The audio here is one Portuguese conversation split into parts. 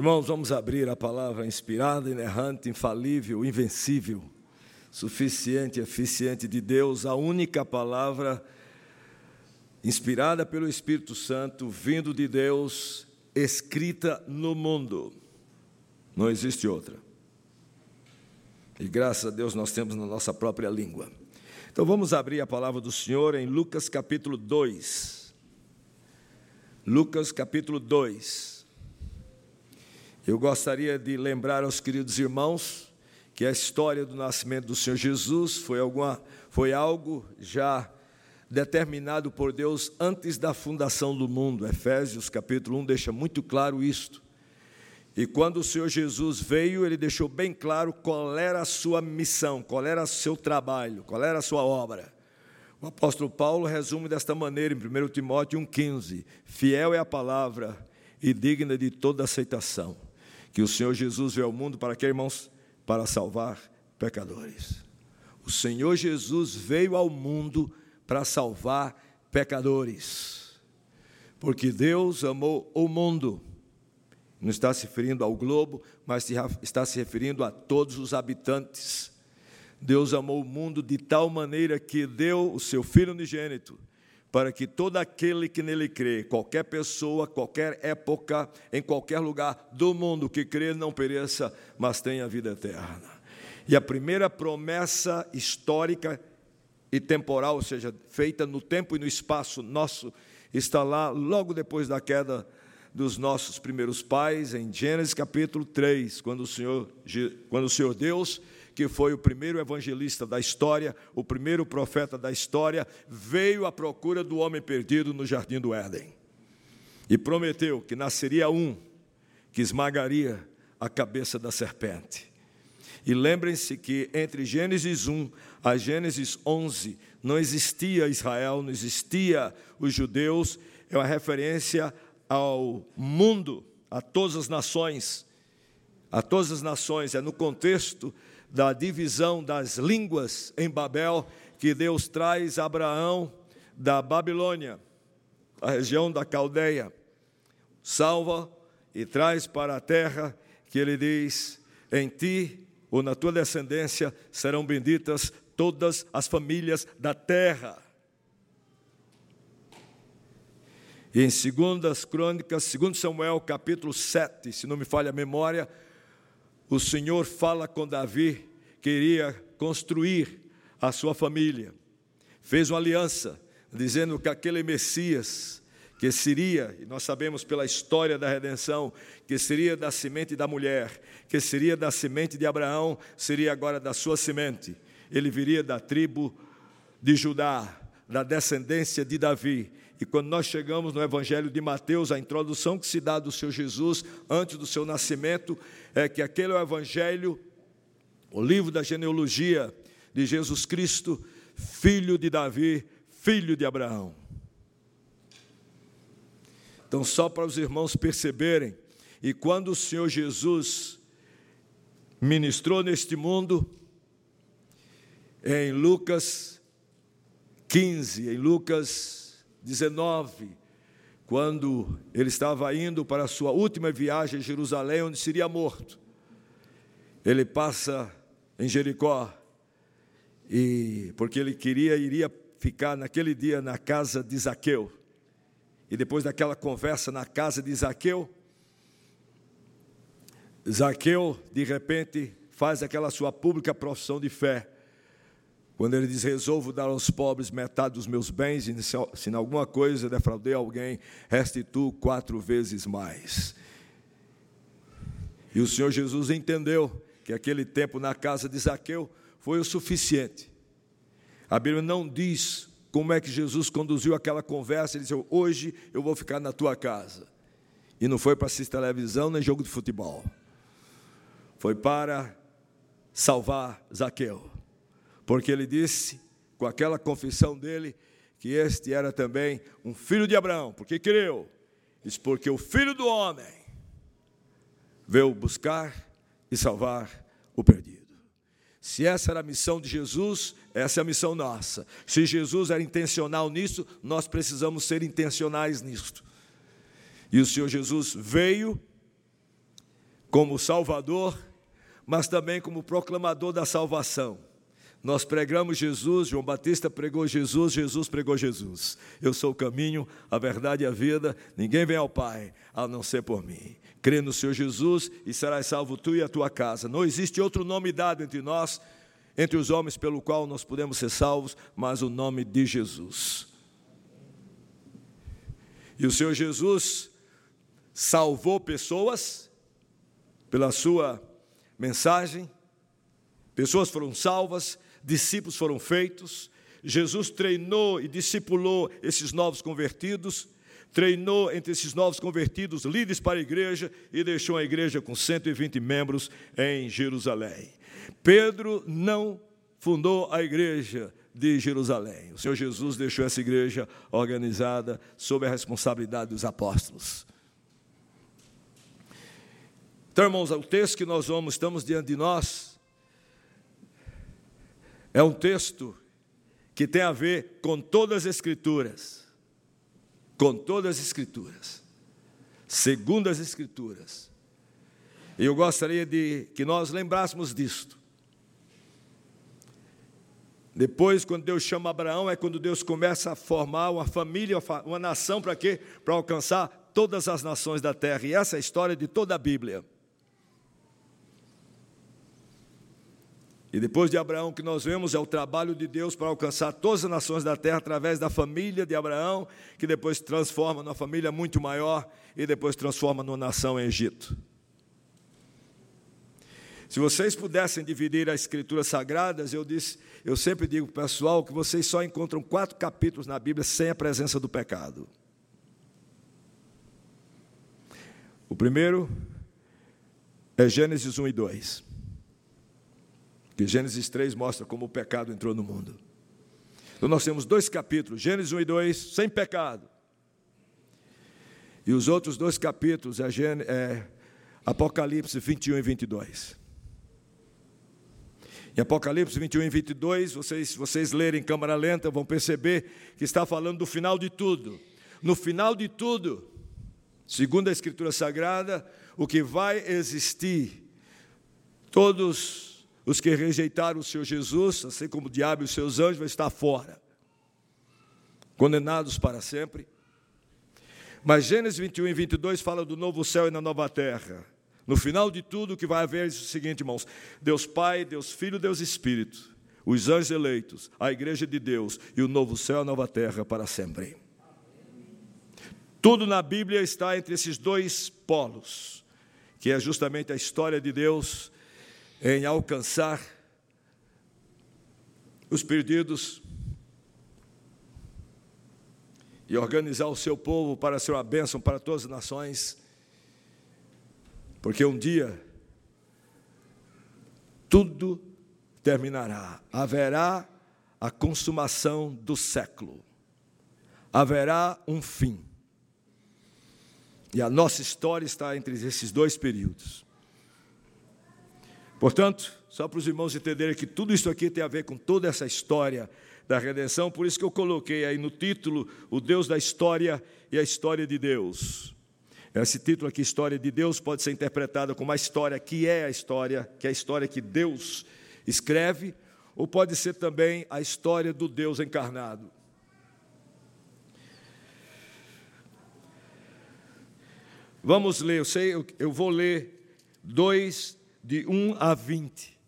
Irmãos, vamos abrir a palavra inspirada, inerrante, infalível, invencível, suficiente, eficiente de Deus, a única palavra inspirada pelo Espírito Santo, vindo de Deus, escrita no mundo. Não existe outra. E graças a Deus nós temos na nossa própria língua. Então vamos abrir a palavra do Senhor em Lucas capítulo 2. Lucas capítulo 2. Eu gostaria de lembrar aos queridos irmãos que a história do nascimento do Senhor Jesus foi, alguma, foi algo já determinado por Deus antes da fundação do mundo. Efésios capítulo 1 deixa muito claro isto. E quando o Senhor Jesus veio, ele deixou bem claro qual era a sua missão, qual era o seu trabalho, qual era a sua obra. O apóstolo Paulo resume desta maneira em 1 Timóteo 1,15: Fiel é a palavra e digna de toda aceitação que o Senhor Jesus veio ao mundo para que, irmãos? Para salvar pecadores. O Senhor Jesus veio ao mundo para salvar pecadores. Porque Deus amou o mundo. Não está se referindo ao globo, mas está se referindo a todos os habitantes. Deus amou o mundo de tal maneira que deu o seu Filho unigênito para que todo aquele que nele crê, qualquer pessoa, qualquer época, em qualquer lugar do mundo que crê, não pereça, mas tenha vida eterna. E a primeira promessa histórica e temporal, ou seja, feita no tempo e no espaço nosso, está lá logo depois da queda dos nossos primeiros pais, em Gênesis capítulo 3, quando o Senhor, quando o Senhor Deus que foi o primeiro evangelista da história, o primeiro profeta da história, veio à procura do homem perdido no jardim do Éden. E prometeu que nasceria um que esmagaria a cabeça da serpente. E lembrem-se que entre Gênesis 1 a Gênesis 11 não existia Israel, não existia os judeus, é uma referência ao mundo, a todas as nações, a todas as nações, é no contexto da divisão das línguas em Babel, que Deus traz Abraão da Babilônia, a região da Caldeia, salva e traz para a terra que ele diz: em ti ou na tua descendência serão benditas todas as famílias da terra. E em segundas crônicas, segundo Samuel, capítulo 7, se não me falha a memória, o Senhor fala com Davi, queria construir a sua família. Fez uma aliança, dizendo que aquele Messias, que seria, e nós sabemos pela história da redenção, que seria da semente da mulher, que seria da semente de Abraão, seria agora da sua semente. Ele viria da tribo de Judá, da descendência de Davi, e quando nós chegamos no Evangelho de Mateus, a introdução que se dá do seu Jesus antes do seu nascimento é que aquele é o Evangelho, o livro da genealogia de Jesus Cristo, filho de Davi, filho de Abraão. Então, só para os irmãos perceberem, e quando o Senhor Jesus ministrou neste mundo, em Lucas 15, em Lucas 19, quando ele estava indo para a sua última viagem a Jerusalém, onde seria morto. Ele passa em Jericó, e porque ele queria iria ficar naquele dia na casa de Zaqueu. E depois daquela conversa na casa de Zaqueu, Zaqueu de repente faz aquela sua pública profissão de fé. Quando ele diz: Resolvo dar aos pobres metade dos meus bens, e se em alguma coisa defraudei alguém, restituo quatro vezes mais. E o Senhor Jesus entendeu que aquele tempo na casa de Zaqueu foi o suficiente. A Bíblia não diz como é que Jesus conduziu aquela conversa, ele disse: Hoje eu vou ficar na tua casa. E não foi para assistir televisão nem jogo de futebol. Foi para salvar Zaqueu porque ele disse, com aquela confissão dele, que este era também um filho de Abraão, porque creu. Diz, porque o filho do homem veio buscar e salvar o perdido. Se essa era a missão de Jesus, essa é a missão nossa. Se Jesus era intencional nisso, nós precisamos ser intencionais nisto. E o Senhor Jesus veio como Salvador, mas também como proclamador da salvação. Nós pregamos Jesus, João Batista pregou Jesus, Jesus pregou Jesus. Eu sou o caminho, a verdade e a vida. Ninguém vem ao Pai a não ser por mim. Crê no Senhor Jesus e serás salvo tu e a tua casa. Não existe outro nome dado entre nós, entre os homens, pelo qual nós podemos ser salvos, mas o nome de Jesus. E o Senhor Jesus salvou pessoas pela sua mensagem, pessoas foram salvas, discípulos foram feitos, Jesus treinou e discipulou esses novos convertidos, treinou entre esses novos convertidos líderes para a igreja e deixou a igreja com 120 membros em Jerusalém. Pedro não fundou a igreja de Jerusalém. O Senhor Jesus deixou essa igreja organizada sob a responsabilidade dos apóstolos. Então, irmãos, o texto que nós vamos, estamos diante de nós, é um texto que tem a ver com todas as Escrituras, com todas as Escrituras, segundo as Escrituras. E eu gostaria de que nós lembrássemos disto. Depois, quando Deus chama Abraão, é quando Deus começa a formar uma família, uma nação, para quê? Para alcançar todas as nações da terra. E essa é a história de toda a Bíblia. E depois de Abraão, que nós vemos é o trabalho de Deus para alcançar todas as nações da terra através da família de Abraão, que depois transforma numa família muito maior e depois transforma numa nação em Egito. Se vocês pudessem dividir as escrituras sagradas, eu disse, eu sempre digo para o pessoal que vocês só encontram quatro capítulos na Bíblia sem a presença do pecado. O primeiro é Gênesis 1 e 2. Que Gênesis 3 mostra como o pecado entrou no mundo. Então nós temos dois capítulos, Gênesis 1 e 2, sem pecado. E os outros dois capítulos é, é Apocalipse 21 e 22. Em Apocalipse 21 e 22, vocês, vocês lerem em câmara lenta, vão perceber que está falando do final de tudo. No final de tudo, segundo a Escritura Sagrada, o que vai existir, todos os que rejeitaram o Senhor Jesus, assim como o diabo e os seus anjos, vão estar fora, condenados para sempre. Mas Gênesis 21 e 22 fala do novo céu e da nova terra. No final de tudo, o que vai haver é o seguinte, irmãos: Deus Pai, Deus Filho, Deus Espírito, os anjos eleitos, a igreja de Deus e o novo céu e a nova terra para sempre. Tudo na Bíblia está entre esses dois polos, que é justamente a história de Deus em alcançar os perdidos e organizar o seu povo para ser uma bênção para todas as nações, porque um dia tudo terminará, haverá a consumação do século, haverá um fim. E a nossa história está entre esses dois períodos. Portanto, só para os irmãos entenderem que tudo isso aqui tem a ver com toda essa história da redenção, por isso que eu coloquei aí no título o Deus da história e a história de Deus. Esse título aqui, História de Deus, pode ser interpretado como a história que é a história, que é a história que Deus escreve, ou pode ser também a história do Deus encarnado. Vamos ler, eu sei, eu vou ler dois de 1 a 20.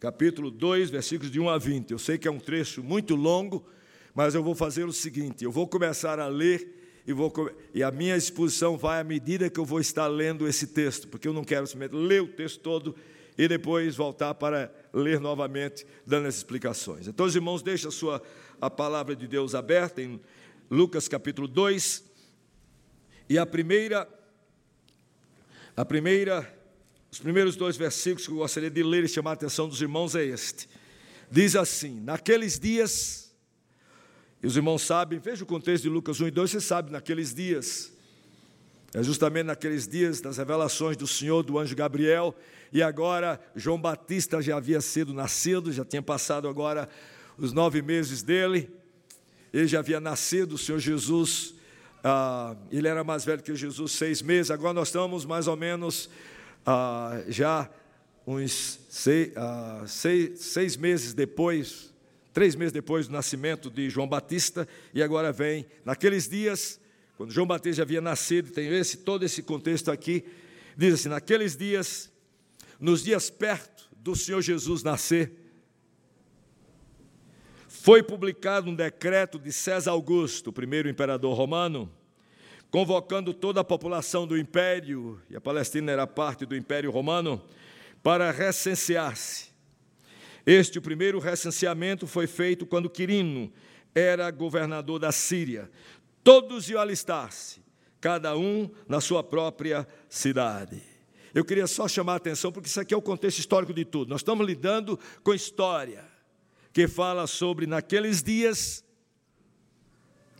Capítulo 2, versículos de 1 a 20. Eu sei que é um trecho muito longo, mas eu vou fazer o seguinte: eu vou começar a ler e, vou, e a minha exposição vai à medida que eu vou estar lendo esse texto, porque eu não quero simplesmente ler o texto todo e depois voltar para ler novamente, dando as explicações. Então, os irmãos, deixem a, sua, a palavra de Deus aberta em Lucas capítulo 2. E a primeira, a primeira os primeiros dois versículos que eu gostaria de ler e chamar a atenção dos irmãos é este. Diz assim: Naqueles dias, e os irmãos sabem, veja o contexto de Lucas 1 e 2, você sabe, naqueles dias, é justamente naqueles dias das revelações do Senhor, do anjo Gabriel, e agora João Batista já havia sido nascido, já tinha passado agora os nove meses dele, ele já havia nascido, o Senhor Jesus, ah, ele era mais velho que Jesus, seis meses, agora nós estamos mais ou menos ah, já uns seis, ah, seis, seis meses depois, três meses depois do nascimento de João Batista, e agora vem, naqueles dias, quando João Batista já havia nascido, tem esse, todo esse contexto aqui, diz assim: naqueles dias, nos dias perto do Senhor Jesus nascer, foi publicado um decreto de César Augusto, primeiro imperador romano, convocando toda a população do império, e a Palestina era parte do império romano, para recensear-se. Este o primeiro recenseamento foi feito quando Quirino era governador da Síria. Todos iam alistar-se, cada um na sua própria cidade. Eu queria só chamar a atenção, porque isso aqui é o contexto histórico de tudo. Nós estamos lidando com história, que fala sobre naqueles dias,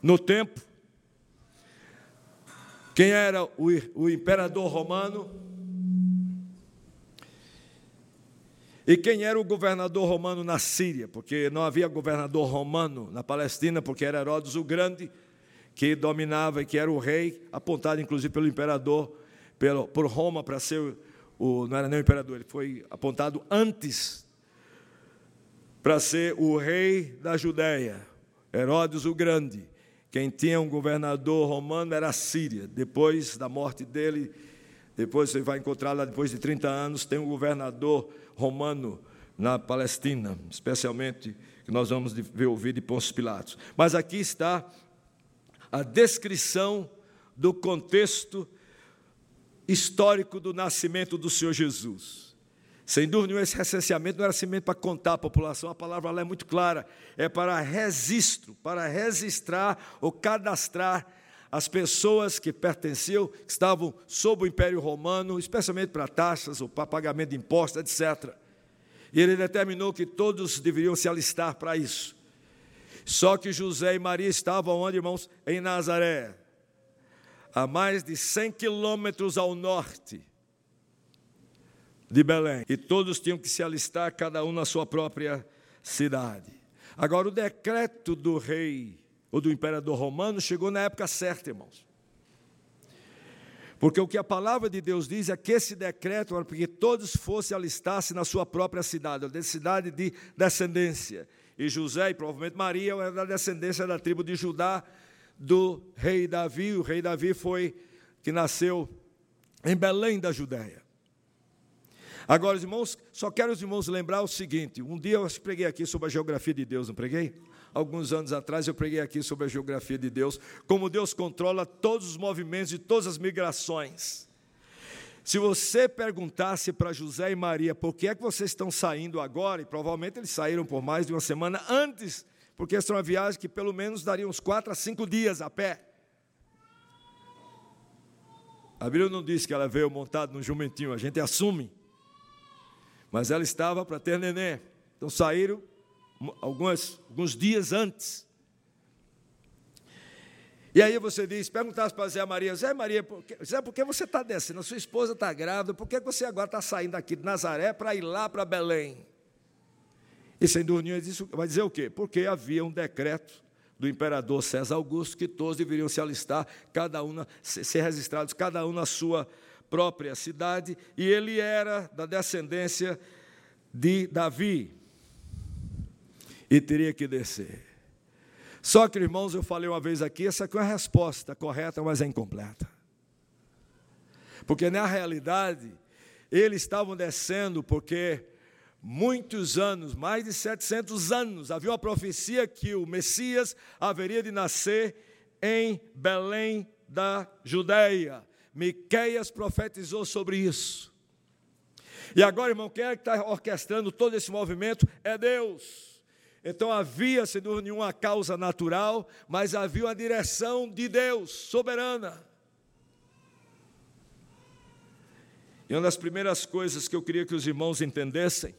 no tempo, quem era o, o imperador romano e quem era o governador romano na Síria, porque não havia governador romano na Palestina, porque era Herodes o Grande que dominava e que era o rei, apontado inclusive pelo imperador, pelo, por Roma para ser o, não era nem o imperador, ele foi apontado antes para ser o rei da Judéia, Herodes o Grande. Quem tinha um governador romano era a Síria. Depois da morte dele, depois você vai encontrar lá, depois de 30 anos, tem um governador romano na Palestina, especialmente que nós vamos ver ouvir de Pôncio Pilatos. Mas aqui está a descrição do contexto histórico do nascimento do Senhor Jesus. Sem dúvida esse recenseamento não era simplesmente para contar a população, a palavra lá é muito clara, é para registro, para registrar ou cadastrar as pessoas que pertenciam, que estavam sob o Império Romano, especialmente para taxas ou para pagamento de impostos, etc. E ele determinou que todos deveriam se alistar para isso. Só que José e Maria estavam onde, irmãos? Em Nazaré, a mais de 100 quilômetros ao norte de Belém. E todos tinham que se alistar, cada um na sua própria cidade. Agora, o decreto do rei ou do imperador romano chegou na época certa, irmãos. Porque o que a palavra de Deus diz é que esse decreto era porque todos fossem alistar-se na sua própria cidade, a cidade de descendência. E José e provavelmente Maria eram da descendência da tribo de Judá, do rei Davi. O rei Davi foi que nasceu em Belém da Judéia. Agora, os irmãos, só quero os irmãos lembrar o seguinte: um dia eu preguei aqui sobre a geografia de Deus, não preguei? Alguns anos atrás eu preguei aqui sobre a geografia de Deus, como Deus controla todos os movimentos e todas as migrações. Se você perguntasse para José e Maria por que é que vocês estão saindo agora, e provavelmente eles saíram por mais de uma semana antes, porque essa é uma viagem que pelo menos daria uns quatro a cinco dias a pé. A Bíblia não diz que ela veio montada num jumentinho, a gente assume mas ela estava para ter neném. Então saíram algumas, alguns dias antes. E aí você diz, perguntasse para Zé Maria, Zé Maria, por que, Zé, por que você está descendo? A sua esposa está grávida, por que você agora está saindo aqui de Nazaré para ir lá para Belém? E sem dúvida nenhuma, vai dizer o quê? Porque havia um decreto do imperador César Augusto que todos deveriam se alistar, cada um, ser registrados, cada um na sua própria cidade, e ele era da descendência de Davi, e teria que descer. Só que, irmãos, eu falei uma vez aqui, essa aqui é a resposta correta, mas é incompleta. Porque na realidade, eles estavam descendo porque muitos anos, mais de 700 anos, havia uma profecia que o Messias haveria de nascer em Belém da Judéia. Miqueias profetizou sobre isso. E agora, irmão, quem é que está orquestrando todo esse movimento? É Deus. Então havia, sem dúvida nenhuma, causa natural, mas havia uma direção de Deus, soberana. E uma das primeiras coisas que eu queria que os irmãos entendessem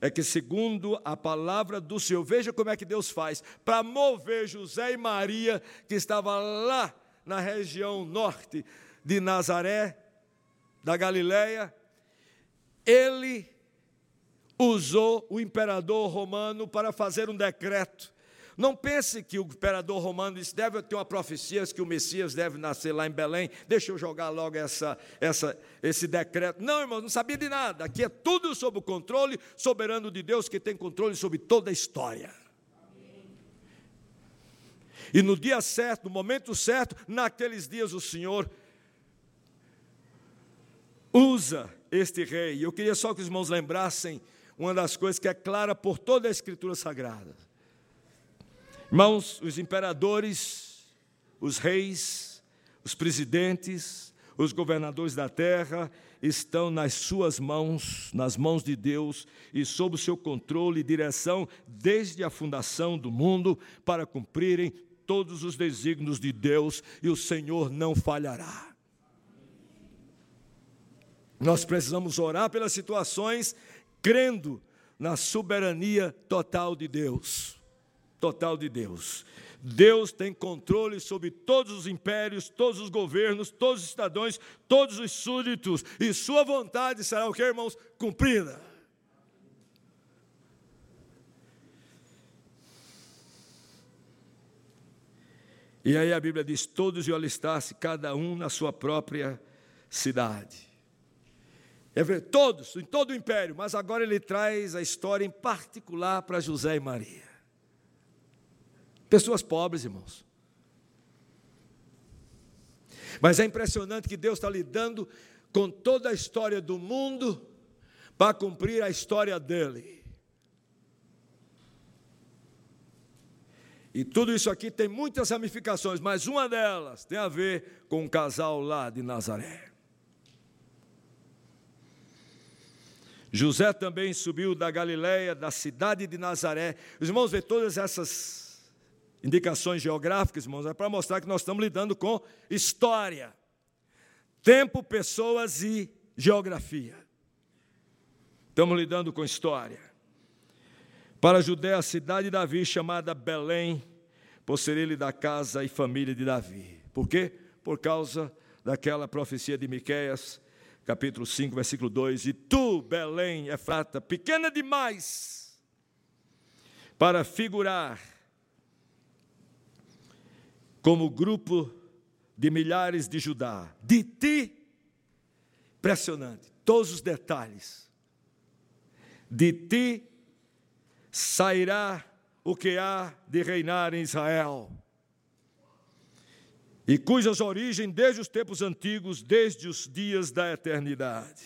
é que, segundo a palavra do Senhor, veja como é que Deus faz para mover José e Maria, que estavam lá na região norte de Nazaré, da Galileia, ele usou o imperador romano para fazer um decreto Não pense que o imperador romano disse, deve ter uma profecia que o Messias deve nascer lá em Belém. Deixa eu jogar logo essa, essa, esse decreto. Não, irmão, não sabia de nada. Aqui é tudo sob o controle soberano de Deus, que tem controle sobre toda a história. E no dia certo, no momento certo, naqueles dias o Senhor usa este rei. Eu queria só que os irmãos lembrassem uma das coisas que é clara por toda a Escritura Sagrada. Irmãos, os imperadores, os reis, os presidentes, os governadores da terra estão nas suas mãos, nas mãos de Deus e sob o seu controle e direção desde a fundação do mundo para cumprirem todos os desígnios de Deus e o Senhor não falhará. Nós precisamos orar pelas situações crendo na soberania total de Deus total de Deus. Deus tem controle sobre todos os impérios, todos os governos, todos os cidadãos, todos os súditos, e sua vontade será o que, irmãos? Cumprida. E aí a Bíblia diz: todos iam alistar-se, cada um na sua própria cidade. É ver, todos, em todo o império, mas agora ele traz a história em particular para José e Maria. Pessoas pobres, irmãos. Mas é impressionante que Deus está lidando com toda a história do mundo para cumprir a história dele. E tudo isso aqui tem muitas ramificações, mas uma delas tem a ver com o casal lá de Nazaré. José também subiu da Galiléia, da cidade de Nazaré. Os irmãos vê todas essas indicações geográficas, irmãos, é para mostrar que nós estamos lidando com história, tempo, pessoas e geografia. Estamos lidando com história. Para a Judéia, a cidade de Davi, chamada Belém, por ser ele da casa e família de Davi. Por quê? Por causa daquela profecia de Miqueias, capítulo 5, versículo 2: E tu, Belém, Efrata, pequena demais, para figurar como grupo de milhares de Judá, de ti, impressionante, todos os detalhes, de ti sairá o que há de reinar em Israel, e cujas origens desde os tempos antigos, desde os dias da eternidade.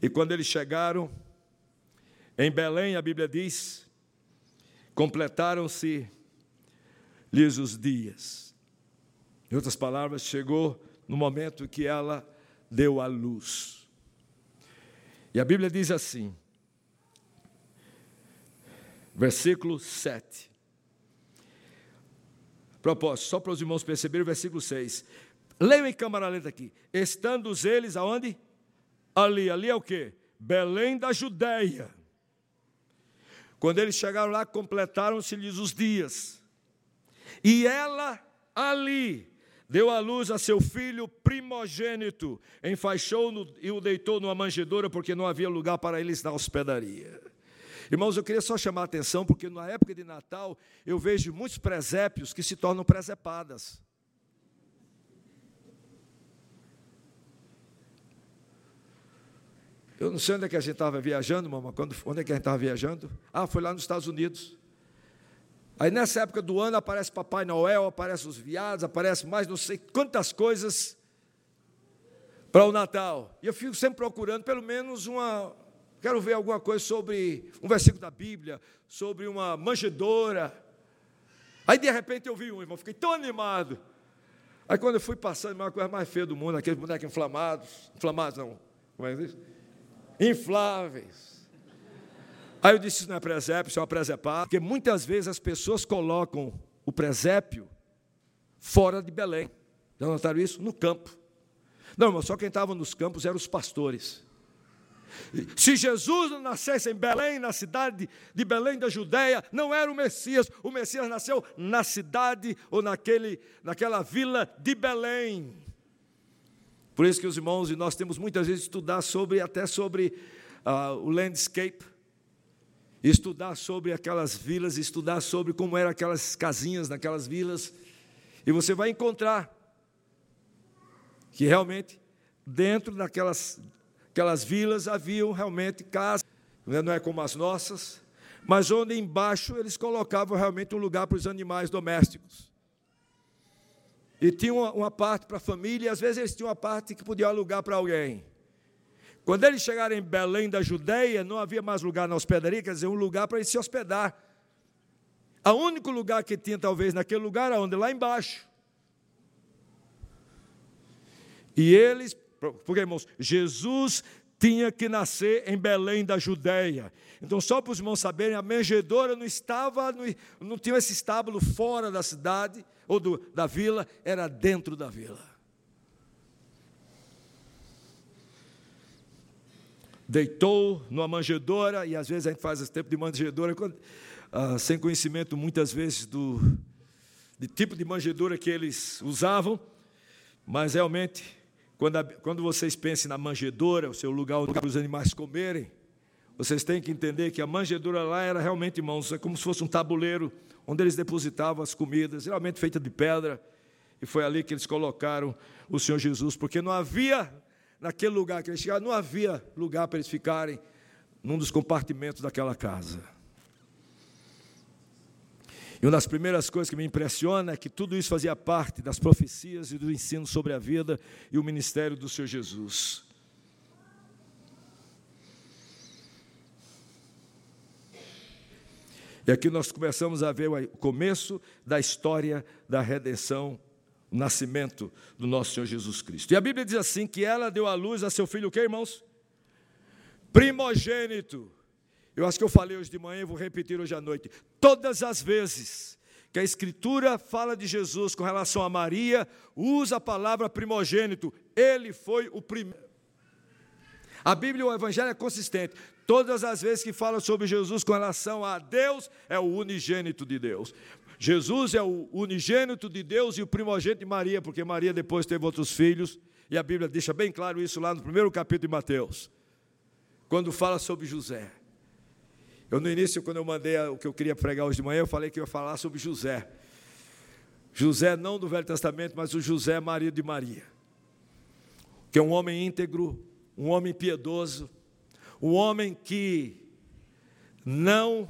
E quando eles chegaram em Belém, a Bíblia diz, completaram-se lhes os dias. Em outras palavras, chegou no momento que ela deu a luz. E a Bíblia diz assim, versículo 7. Propósito, só para os irmãos perceberem o versículo 6. Leiam em câmara lenta aqui. Estando eles aonde? Ali, ali é o que? Belém da Judéia. Quando eles chegaram lá, completaram-se-lhes os dias. E ela ali deu à luz a seu filho primogênito, enfaixou-no e o deitou numa manjedoura, porque não havia lugar para eles na hospedaria. Irmãos, eu queria só chamar a atenção, porque na época de Natal eu vejo muitos presépios que se tornam presepadas. Eu não sei onde é que a gente estava viajando, mamãe. Quando, onde é que a gente estava viajando? Ah, foi lá nos Estados Unidos. Aí nessa época do ano aparece Papai Noel, aparece os viados, aparece mais não sei quantas coisas para o Natal. E eu fico sempre procurando pelo menos uma. Quero ver alguma coisa sobre um versículo da Bíblia, sobre uma manjedoura. Aí de repente eu vi um, irmão, fiquei tão animado. Aí quando eu fui passando, uma coisa mais feia do mundo, aqueles bonecos inflamados, inflamados não, como é que diz? Infláveis. Aí eu disse: Isso não é presépio, isso é uma presepada, porque muitas vezes as pessoas colocam o presépio fora de Belém. Já notaram isso? No campo. Não, irmão, só quem estava nos campos eram os pastores. Se Jesus não nascesse em Belém, na cidade de Belém da Judéia, não era o Messias. O Messias nasceu na cidade ou naquele, naquela vila de Belém. Por isso que os irmãos e nós temos muitas vezes estudar sobre até sobre uh, o landscape estudar sobre aquelas vilas, estudar sobre como eram aquelas casinhas naquelas vilas, e você vai encontrar que realmente dentro daquelas aquelas vilas haviam realmente casas, né, não é como as nossas, mas onde embaixo eles colocavam realmente um lugar para os animais domésticos. E tinha uma, uma parte para a família, e às vezes eles tinham uma parte que podia alugar para alguém. Quando eles chegaram em Belém da Judeia, não havia mais lugar na hospedaria, quer dizer, um lugar para eles se hospedar. O único lugar que tinha, talvez, naquele lugar, era onde? Lá embaixo. E eles, porque irmãos, Jesus tinha que nascer em Belém da Judéia. Então, só para os irmãos saberem, a manjedoura não estava, não tinha esse estábulo fora da cidade ou do, da vila, era dentro da vila. Deitou numa manjedoura, e às vezes a gente faz esse tempo de manjedoura, quando, ah, sem conhecimento muitas vezes do tipo de manjedoura que eles usavam, mas realmente quando, a, quando vocês pensem na manjedoura, o seu lugar para os animais comerem, vocês têm que entender que a manjedoura lá era realmente, irmãos, é como se fosse um tabuleiro onde eles depositavam as comidas, geralmente feita de pedra, e foi ali que eles colocaram o Senhor Jesus, porque não havia, naquele lugar que eles chegaram, não havia lugar para eles ficarem num dos compartimentos daquela casa. E uma das primeiras coisas que me impressiona é que tudo isso fazia parte das profecias e do ensino sobre a vida e o ministério do Senhor Jesus. E aqui nós começamos a ver o começo da história da redenção, o nascimento do nosso Senhor Jesus Cristo. E a Bíblia diz assim: que ela deu à luz a seu filho, o que, irmãos? Primogênito eu acho que eu falei hoje de manhã e vou repetir hoje à noite. Todas as vezes que a Escritura fala de Jesus com relação a Maria, usa a palavra primogênito. Ele foi o primeiro. A Bíblia e o Evangelho é consistente. Todas as vezes que fala sobre Jesus com relação a Deus, é o unigênito de Deus. Jesus é o unigênito de Deus e o primogênito de Maria, porque Maria depois teve outros filhos, e a Bíblia deixa bem claro isso lá no primeiro capítulo de Mateus, quando fala sobre José. Eu, no início, quando eu mandei o que eu queria pregar hoje de manhã, eu falei que eu ia falar sobre José. José, não do Velho Testamento, mas o José, marido de Maria. Que é um homem íntegro, um homem piedoso, um homem que não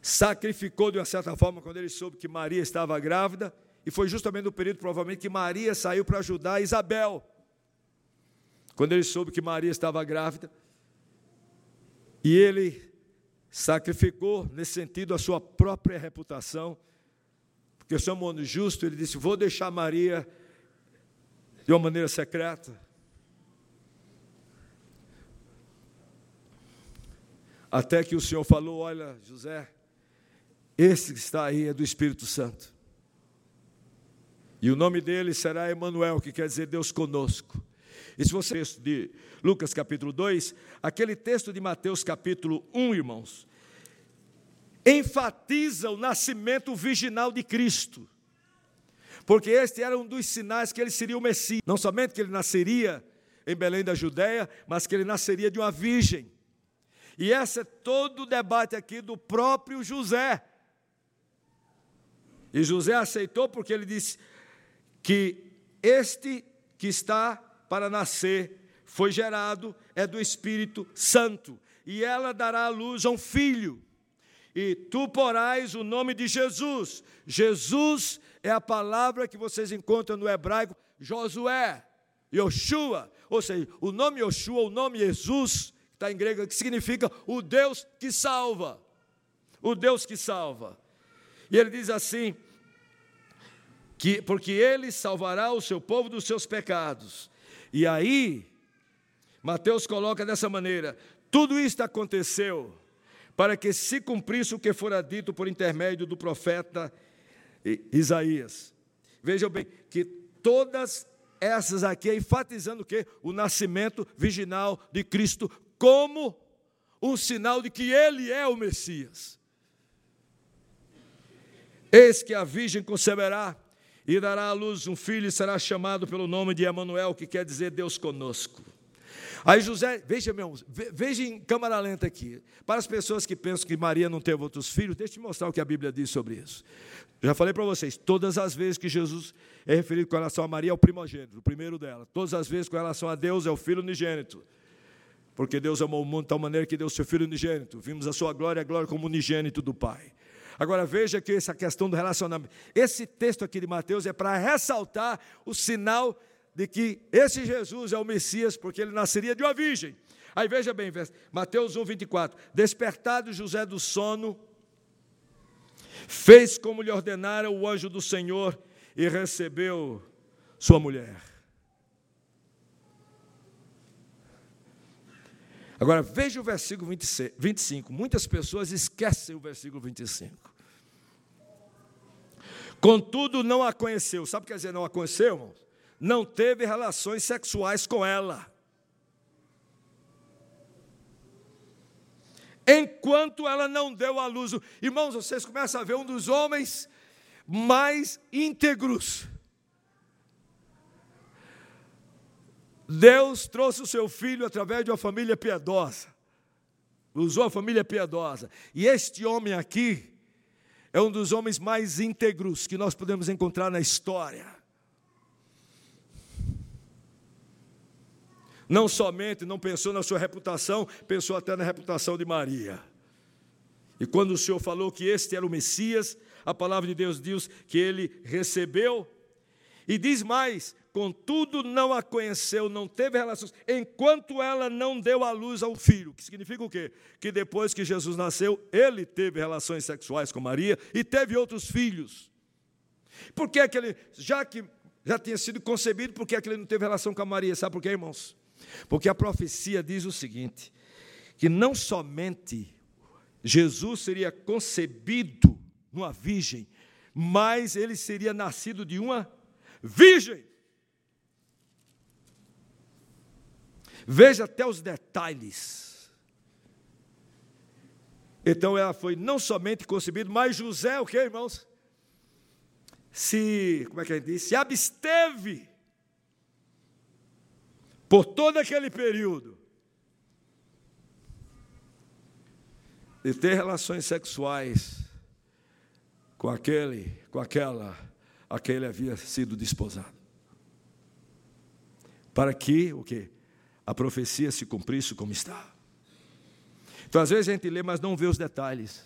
sacrificou de uma certa forma quando ele soube que Maria estava grávida, e foi justamente no período, provavelmente, que Maria saiu para ajudar Isabel. Quando ele soube que Maria estava grávida, e ele sacrificou, nesse sentido, a sua própria reputação, porque o seu homem justo, ele disse: Vou deixar Maria de uma maneira secreta. Até que o Senhor falou: Olha, José, esse que está aí é do Espírito Santo. E o nome dele será Emanuel, que quer dizer Deus conosco. E se você texto de Lucas capítulo 2, aquele texto de Mateus capítulo 1, irmãos, enfatiza o nascimento virginal de Cristo. Porque este era um dos sinais que ele seria o Messias. Não somente que ele nasceria em Belém da Judéia, mas que ele nasceria de uma virgem. E esse é todo o debate aqui do próprio José. E José aceitou porque ele disse que este que está para nascer, foi gerado, é do Espírito Santo, e ela dará à luz a um filho. E tu porás o nome de Jesus. Jesus é a palavra que vocês encontram no hebraico Josué, Yoshua, ou seja, o nome Yoshua, o nome Jesus, que está em grego, que significa o Deus que salva. O Deus que salva. E ele diz assim: que porque ele salvará o seu povo dos seus pecados. E aí, Mateus coloca dessa maneira: tudo isto aconteceu para que se cumprisse o que fora dito por intermédio do profeta Isaías. Vejam bem que todas essas aqui é enfatizando o que? O nascimento virginal de Cristo como um sinal de que ele é o Messias. Eis que a virgem conceberá e dará à luz um filho e será chamado pelo nome de Emanuel, que quer dizer Deus conosco. Aí José, veja, meu, veja em câmara lenta aqui. Para as pessoas que pensam que Maria não teve outros filhos, deixa eu te mostrar o que a Bíblia diz sobre isso. Já falei para vocês, todas as vezes que Jesus é referido com relação a Maria, é o primogênito, o primeiro dela. Todas as vezes com relação a Deus, é o filho unigênito. Porque Deus amou o mundo de tal maneira que deu seu filho unigênito. Vimos a sua glória, a glória como unigênito do Pai. Agora veja que essa questão do relacionamento. Esse texto aqui de Mateus é para ressaltar o sinal de que esse Jesus é o Messias, porque ele nasceria de uma virgem. Aí veja bem, Mateus 1, 24: Despertado José do sono, fez como lhe ordenara o anjo do Senhor e recebeu sua mulher. Agora veja o versículo 26, 25. Muitas pessoas esquecem o versículo 25. Contudo, não a conheceu. Sabe o que quer dizer não a conheceu, irmãos? não teve relações sexuais com ela. Enquanto ela não deu à luz. Irmãos, vocês começam a ver um dos homens mais íntegros. Deus trouxe o seu filho através de uma família piedosa. Usou a família piedosa. E este homem aqui é um dos homens mais íntegros que nós podemos encontrar na história. Não somente não pensou na sua reputação, pensou até na reputação de Maria. E quando o Senhor falou que este era o Messias, a palavra de Deus diz que ele recebeu. E diz mais: contudo não a conheceu, não teve relações, enquanto ela não deu à luz ao filho. Que significa o quê? Que depois que Jesus nasceu, ele teve relações sexuais com Maria e teve outros filhos. Por que, é que ele, já que já tinha sido concebido, por que, é que ele não teve relação com a Maria? Sabe por quê, irmãos? Porque a profecia diz o seguinte: que não somente Jesus seria concebido numa virgem, mas ele seria nascido de uma virgem. Veja até os detalhes. Então ela foi não somente concebida, mas José, o que, irmãos? Se, como é que a gente diz? Se absteve por todo aquele período, de ter relações sexuais com aquele, com aquela a quem ele havia sido desposado. Para que o que? A profecia se cumprisse como está. Então, às vezes a gente lê, mas não vê os detalhes.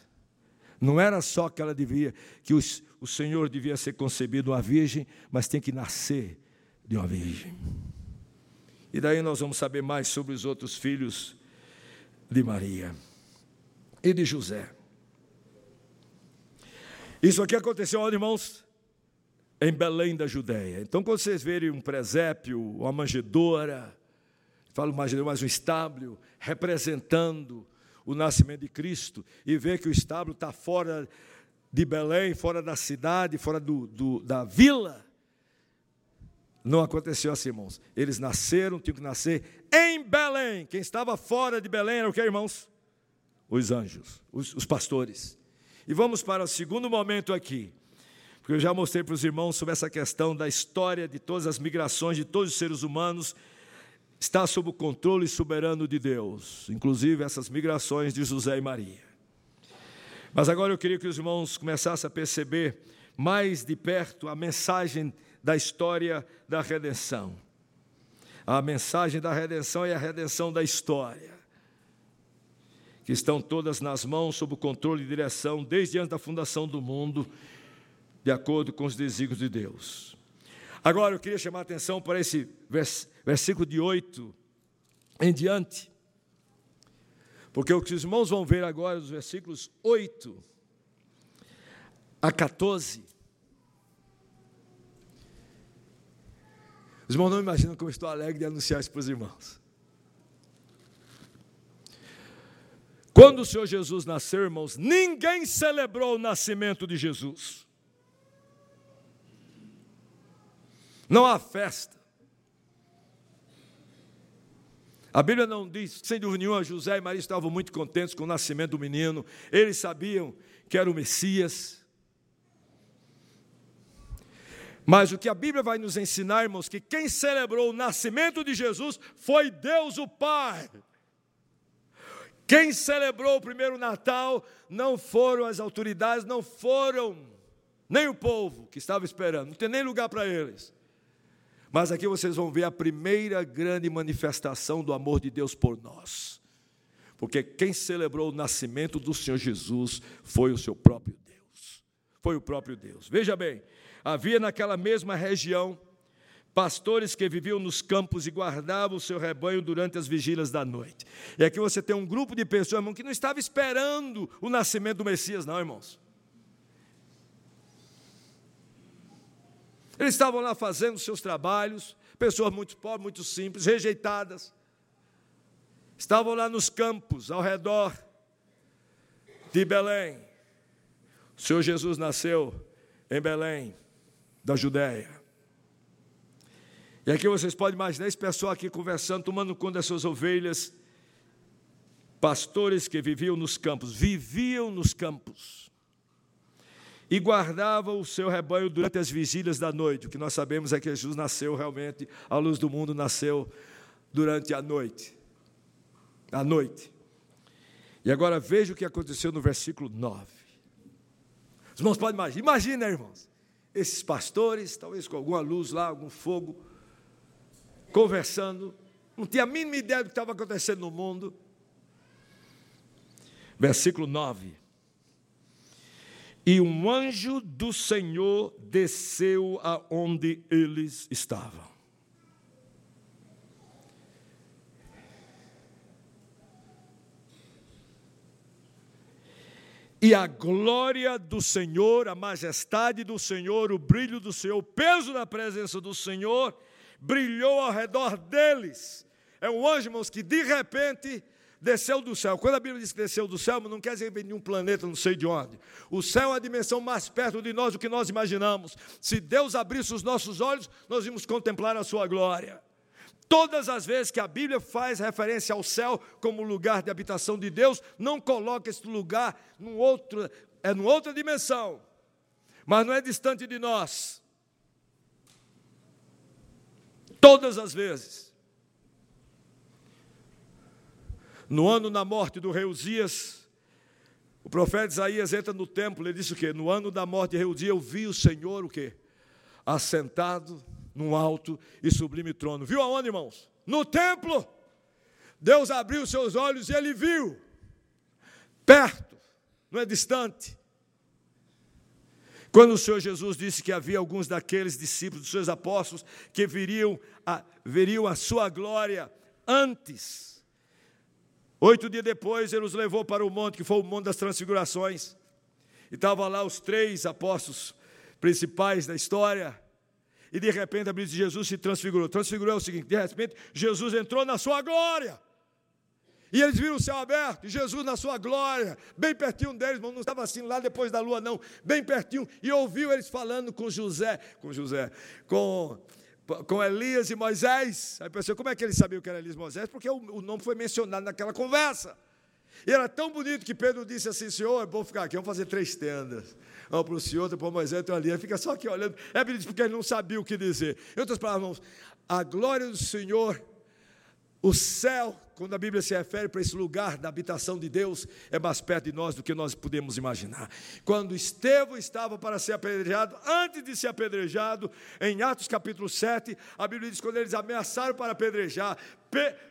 Não era só que ela devia, que os, o Senhor devia ser concebido uma virgem, mas tem que nascer de uma virgem. E daí nós vamos saber mais sobre os outros filhos de Maria e de José. Isso aqui aconteceu, irmãos, em Belém da Judéia. Então, quando vocês verem um presépio, uma manjedoura, falo manjedoura, mas um estábulo, representando o nascimento de Cristo, e ver que o estábulo está fora de Belém, fora da cidade, fora do, do, da vila, não aconteceu assim, irmãos. Eles nasceram, tinham que nascer em Belém. Quem estava fora de Belém era o que, irmãos? Os anjos, os, os pastores. E vamos para o segundo momento aqui. Porque eu já mostrei para os irmãos sobre essa questão da história de todas as migrações de todos os seres humanos. Está sob o controle soberano de Deus, inclusive essas migrações de José e Maria. Mas agora eu queria que os irmãos começassem a perceber mais de perto a mensagem da história da redenção. A mensagem da redenção é a redenção da história, que estão todas nas mãos, sob o controle e direção, desde antes da fundação do mundo, de acordo com os desígnios de Deus. Agora eu queria chamar a atenção para esse versículo de 8 em diante, porque o que os irmãos vão ver agora, os versículos 8 a 14, Os irmãos não imaginam como estou alegre de anunciar isso para os irmãos. Quando o Senhor Jesus nasceu, irmãos, ninguém celebrou o nascimento de Jesus. Não há festa. A Bíblia não diz, sem dúvida nenhuma, José e Maria estavam muito contentes com o nascimento do menino. Eles sabiam que era o Messias. Mas o que a Bíblia vai nos ensinar, irmãos, que quem celebrou o nascimento de Jesus foi Deus o Pai. Quem celebrou o primeiro Natal não foram as autoridades, não foram nem o povo que estava esperando, não tem nem lugar para eles. Mas aqui vocês vão ver a primeira grande manifestação do amor de Deus por nós. Porque quem celebrou o nascimento do Senhor Jesus foi o seu próprio Deus. Foi o próprio Deus. Veja bem, havia naquela mesma região pastores que viviam nos campos e guardavam o seu rebanho durante as vigílias da noite. E aqui você tem um grupo de pessoas, irmão, que não estava esperando o nascimento do Messias, não, irmãos. Eles estavam lá fazendo seus trabalhos, pessoas muito pobres, muito simples, rejeitadas. Estavam lá nos campos, ao redor de Belém. O Senhor Jesus nasceu em Belém, da Judéia. E aqui vocês podem imaginar esse pessoal aqui conversando, tomando conta das suas ovelhas. Pastores que viviam nos campos, viviam nos campos. E guardavam o seu rebanho durante as vigílias da noite. O que nós sabemos é que Jesus nasceu realmente, a luz do mundo nasceu durante a noite. A noite. E agora veja o que aconteceu no versículo 9. Os irmãos podem imaginar, imagina, irmãos, esses pastores, talvez com alguma luz lá, algum fogo, conversando, não tinha a mínima ideia do que estava acontecendo no mundo. Versículo 9. E um anjo do Senhor desceu aonde eles estavam. E a glória do Senhor, a majestade do Senhor, o brilho do Senhor, o peso da presença do Senhor brilhou ao redor deles. É um anjo, irmãos, que de repente desceu do céu. Quando a Bíblia diz que desceu do céu, não quer dizer que veio de um planeta, não sei de onde. O céu é a dimensão mais perto de nós do que nós imaginamos. Se Deus abrisse os nossos olhos, nós íamos contemplar a sua glória. Todas as vezes que a Bíblia faz referência ao céu como lugar de habitação de Deus, não coloca esse lugar num outro, é numa outra dimensão, mas não é distante de nós. Todas as vezes. No ano da morte do rei Uzias, o profeta Isaías entra no templo, ele disse o quê? No ano da morte de rei Uzias, eu vi o Senhor o quê? Assentado num alto e sublime trono. Viu aonde, irmãos? No templo. Deus abriu seus olhos e ele viu. Perto, não é distante. Quando o Senhor Jesus disse que havia alguns daqueles discípulos, dos seus apóstolos, que viriam a, veriam a sua glória antes. Oito dias depois, ele os levou para o monte, que foi o monte das transfigurações. E estavam lá os três apóstolos principais da história. E de repente a Bíblia de Jesus se transfigurou. Transfigurou é o seguinte: de repente, Jesus entrou na sua glória. E eles viram o céu aberto, e Jesus na sua glória, bem pertinho deles, não estava assim lá depois da lua, não, bem pertinho, e ouviu eles falando com José, com José, com, com Elias e Moisés. Aí pensou, como é que ele sabia que era Elias e Moisés? Porque o, o nome foi mencionado naquela conversa. E era tão bonito que Pedro disse assim: Senhor, é bom ficar aqui, vamos fazer três tendas. Uma para o Senhor, outra para Moisés, outra ali. Fica só aqui olhando. É porque ele não sabia o que dizer. Em outras palavras, a glória do Senhor o céu, quando a Bíblia se refere para esse lugar da habitação de Deus, é mais perto de nós do que nós podemos imaginar. Quando Estevão estava para ser apedrejado, antes de ser apedrejado, em Atos capítulo 7, a Bíblia diz: quando eles ameaçaram para apedrejar,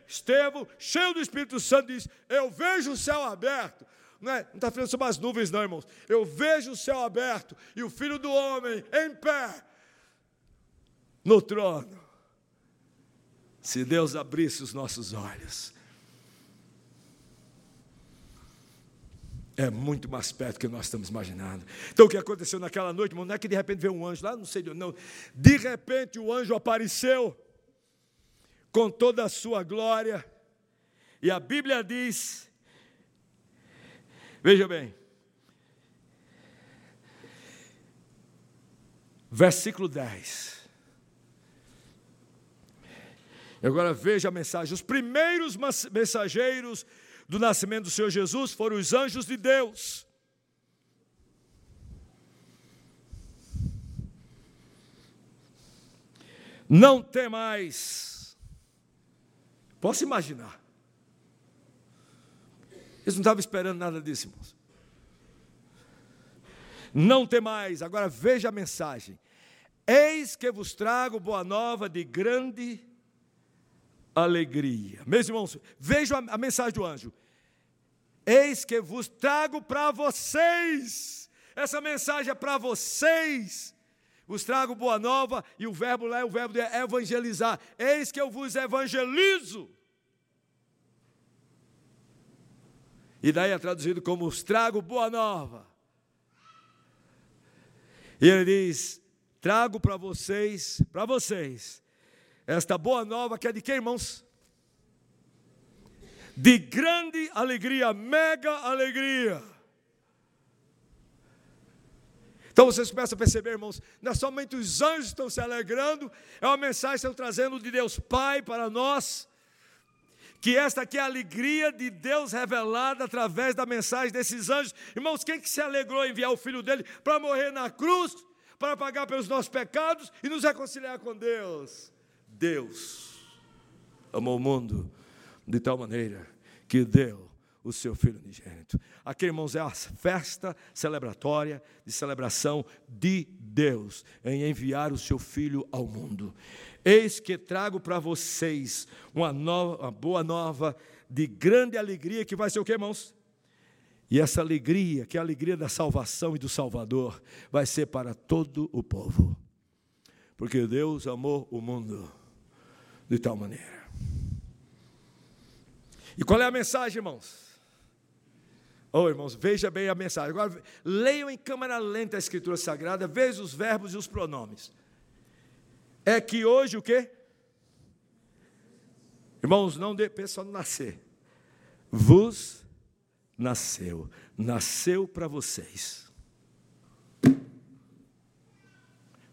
Estevão, cheio do Espírito Santo, diz: Eu vejo o céu aberto. Não é, está falando sobre as nuvens, não, irmãos. Eu vejo o céu aberto e o filho do homem em pé no trono se Deus abrisse os nossos olhos. É muito mais perto do que nós estamos imaginando. Então, o que aconteceu naquela noite, irmão, não é que de repente veio um anjo lá, não sei de onde, não. De repente o anjo apareceu com toda a sua glória, e a Bíblia diz, veja bem, versículo 10. Agora veja a mensagem: os primeiros mensageiros do nascimento do Senhor Jesus foram os anjos de Deus. Não tem mais. Posso imaginar. Eles não estavam esperando nada disso, irmãos. Não tem mais. Agora veja a mensagem. Eis que vos trago boa nova de grande alegria. Meus irmãos, vejam a, a mensagem do anjo. Eis que vos trago para vocês. Essa mensagem é para vocês. Vos trago boa nova, e o verbo lá é o verbo de evangelizar. Eis que eu vos evangelizo. E daí é traduzido como os trago boa nova. E ele diz: trago para vocês, para vocês, esta boa nova que é de quem, irmãos? De grande alegria, mega alegria. Então vocês começam a perceber, irmãos, não é somente os anjos estão se alegrando, é uma mensagem que estão trazendo de Deus Pai para nós, que esta aqui é a alegria de Deus revelada através da mensagem desses anjos. Irmãos, quem que se alegrou em enviar o filho dele para morrer na cruz? para pagar pelos nossos pecados e nos reconciliar com Deus. Deus amou o mundo de tal maneira que deu o seu Filho unigênito. Aqui, irmãos, é a festa celebratória de celebração de Deus em enviar o seu Filho ao mundo. Eis que trago para vocês uma, nova, uma boa nova de grande alegria, que vai ser o que, irmãos? E essa alegria, que é a alegria da salvação e do Salvador, vai ser para todo o povo. Porque Deus amou o mundo de tal maneira. E qual é a mensagem, irmãos? Oh, irmãos, veja bem a mensagem. Agora, leiam em câmera lenta a Escritura Sagrada, veja os verbos e os pronomes. É que hoje o quê? Irmãos, não dê, no nascer. Vos nasceu. Nasceu para vocês.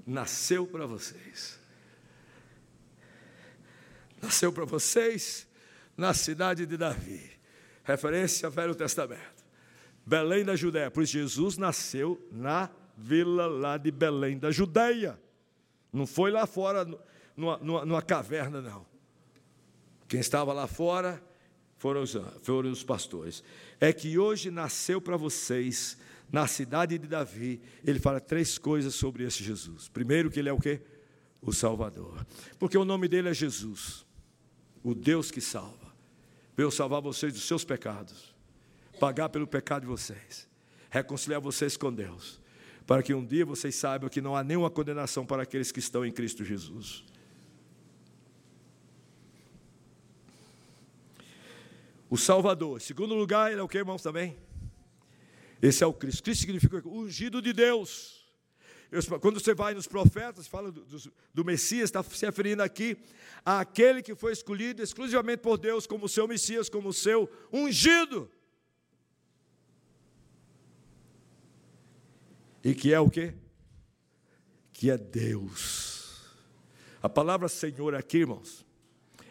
Nasceu para vocês. Nasceu para vocês na cidade de Davi. Referência ao Velho Testamento. Belém da Judéia. Por isso Jesus nasceu na vila lá de Belém da Judéia. Não foi lá fora, numa, numa, numa caverna, não. Quem estava lá fora foram os, foram os pastores. É que hoje nasceu para vocês, na cidade de Davi, ele fala três coisas sobre esse Jesus. Primeiro, que ele é o quê? O Salvador. Porque o nome dele é Jesus, o Deus que salva. Veio salvar vocês dos seus pecados, pagar pelo pecado de vocês, reconciliar vocês com Deus, para que um dia vocês saibam que não há nenhuma condenação para aqueles que estão em Cristo Jesus. o Salvador. Segundo lugar, ele é o que, irmãos, também? Esse é o Cristo. Cristo significa ungido de Deus. Quando você vai nos profetas, fala do, do, do Messias, está se referindo aqui àquele que foi escolhido exclusivamente por Deus como seu Messias, como seu ungido. E que é o quê? Que é Deus. A palavra Senhor aqui, irmãos,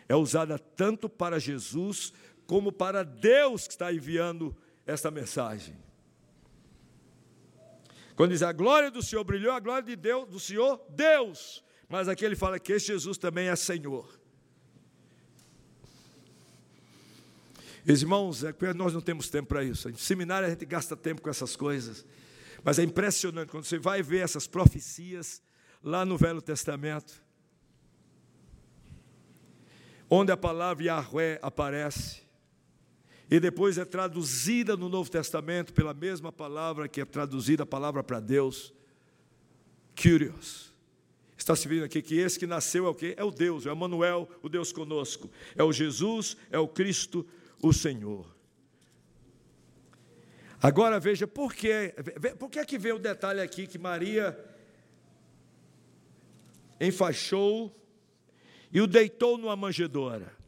é usada tanto para Jesus como para Deus que está enviando esta mensagem. Quando diz a glória do Senhor brilhou, a glória de Deus, do Senhor, Deus. Mas aqui ele fala que Jesus também é Senhor. Irmãos, é nós não temos tempo para isso. Em seminário a gente gasta tempo com essas coisas. Mas é impressionante quando você vai ver essas profecias lá no Velho Testamento, onde a palavra Yahweh aparece, e depois é traduzida no Novo Testamento pela mesma palavra que é traduzida a palavra para Deus, Curious. Está se vendo aqui que esse que nasceu é o quê? É o Deus, é o Manuel, o Deus conosco. É o Jesus, é o Cristo, o Senhor. Agora veja por quê, por que é que vem o detalhe aqui que Maria enfaixou e o deitou numa manjedoura?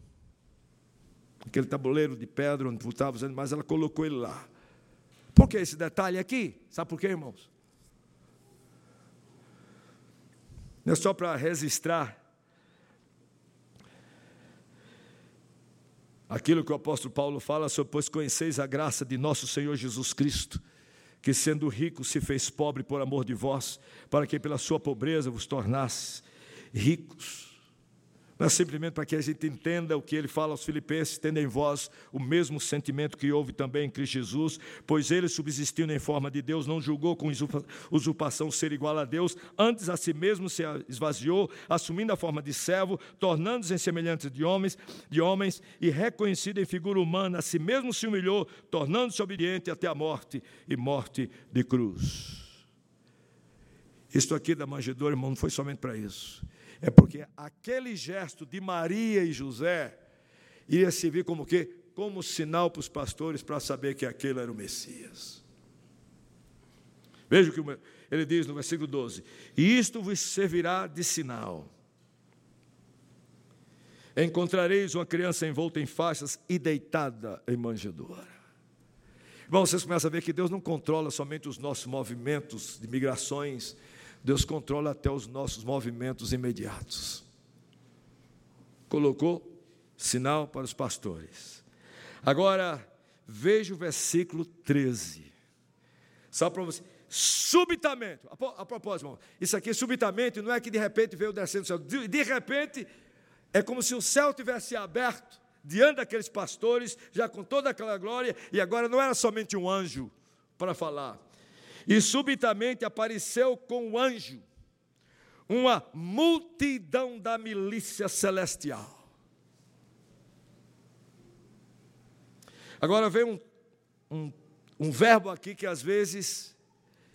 Aquele tabuleiro de pedra onde estava os animais, ela colocou ele lá. Por que esse detalhe aqui? Sabe por quê, irmãos? Não é só para registrar aquilo que o apóstolo Paulo fala sobre, pois conheceis a graça de nosso Senhor Jesus Cristo, que sendo rico se fez pobre por amor de vós, para que pela sua pobreza vos tornasse ricos. Não é simplesmente para que a gente entenda o que ele fala aos filipenses, tendo em vós o mesmo sentimento que houve também em Cristo Jesus, pois ele, subsistindo em forma de Deus, não julgou com usurpação ser igual a Deus, antes a si mesmo se esvaziou, assumindo a forma de servo, tornando-se em de homens, de homens, e reconhecido em figura humana, a si mesmo se humilhou, tornando-se obediente até a morte e morte de cruz. Isto aqui da manjedoura, irmão, não foi somente para isso é porque aquele gesto de Maria e José iria servir como quê? Como sinal para os pastores para saber que aquele era o Messias. Veja o que ele diz no versículo 12: E isto vos servirá de sinal. Encontrareis uma criança envolta em faixas e deitada em manjedoura. Bom, vocês começam a ver que Deus não controla somente os nossos movimentos de migrações, Deus controla até os nossos movimentos imediatos. Colocou sinal para os pastores. Agora, veja o versículo 13. Só para você. Subitamente, a propósito, irmão, isso aqui subitamente não é que de repente veio descendo do céu. De, de repente, é como se o céu tivesse aberto diante daqueles pastores, já com toda aquela glória, e agora não era somente um anjo para falar, e subitamente apareceu com um anjo, uma multidão da milícia celestial. Agora vem um, um, um verbo aqui que às vezes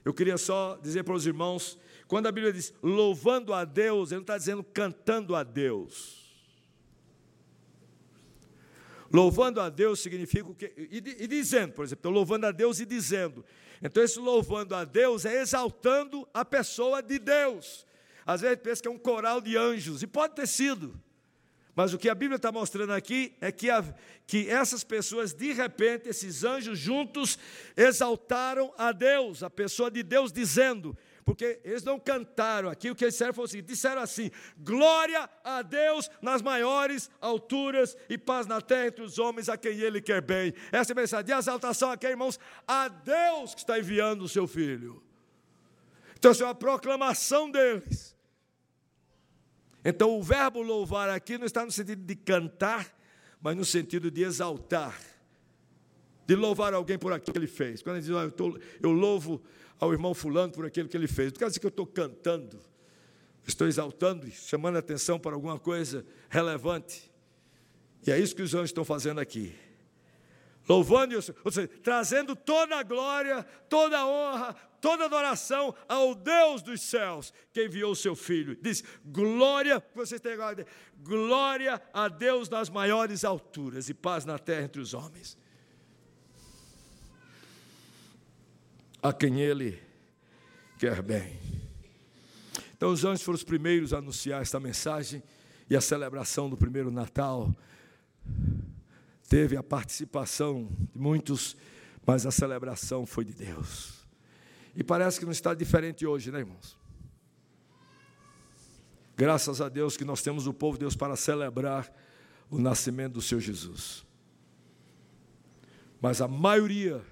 eu queria só dizer para os irmãos, quando a Bíblia diz louvando a Deus, ele não está dizendo cantando a Deus. Louvando a Deus significa o quê? E, e dizendo, por exemplo, louvando a Deus e dizendo. Então, esse louvando a Deus é exaltando a pessoa de Deus. Às vezes pensa que é um coral de anjos, e pode ter sido. Mas o que a Bíblia está mostrando aqui é que, a, que essas pessoas, de repente, esses anjos juntos, exaltaram a Deus, a pessoa de Deus, dizendo: porque eles não cantaram aqui, o que eles disseram foi o seguinte: disseram assim: glória a Deus nas maiores alturas e paz na terra entre os homens a quem Ele quer bem. Essa é a mensagem de exaltação aqui, irmãos, a Deus que está enviando o seu Filho. Então, isso é uma proclamação deles. Então, o verbo louvar aqui não está no sentido de cantar, mas no sentido de exaltar, de louvar alguém por aquilo que ele fez. Quando ele diz, eu, tô, eu louvo ao irmão fulano por aquilo que ele fez. Quer dizer que eu estou cantando, estou exaltando, chamando a atenção para alguma coisa relevante. E é isso que os anjos estão fazendo aqui. Louvando, ou seja, trazendo toda a glória, toda a honra, toda a adoração ao Deus dos céus, que enviou o seu Filho. Diz, glória, vocês têm glória a Deus nas maiores alturas e paz na terra entre os homens. A quem ele quer bem. Então, os anjos foram os primeiros a anunciar esta mensagem e a celebração do primeiro Natal teve a participação de muitos, mas a celebração foi de Deus. E parece que não está diferente hoje, né, irmãos? Graças a Deus que nós temos o povo de Deus para celebrar o nascimento do seu Jesus. Mas a maioria